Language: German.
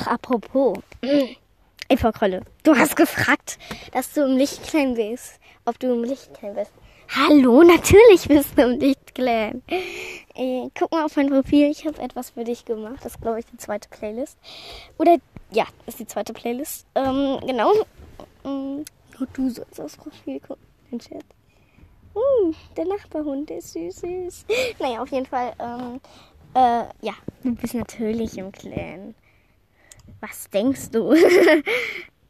Ach, apropos. Eva Krolle, du hast gefragt, dass du im Lichtclan bist. Ob du im Lichtclan bist. Hallo, natürlich bist du im Lichtclan. Äh, guck mal auf mein Profil, ich habe etwas für dich gemacht. Das ist, glaube ich, die zweite Playlist. Oder, ja, ist die zweite Playlist. Ähm, genau. Ähm, du sollst aufs Profil gucken, mein Chat. Uh, der Nachbarhund, der ist süß, süß. Naja, auf jeden Fall, ähm, äh, ja, du bist natürlich im Clan. Was denkst du?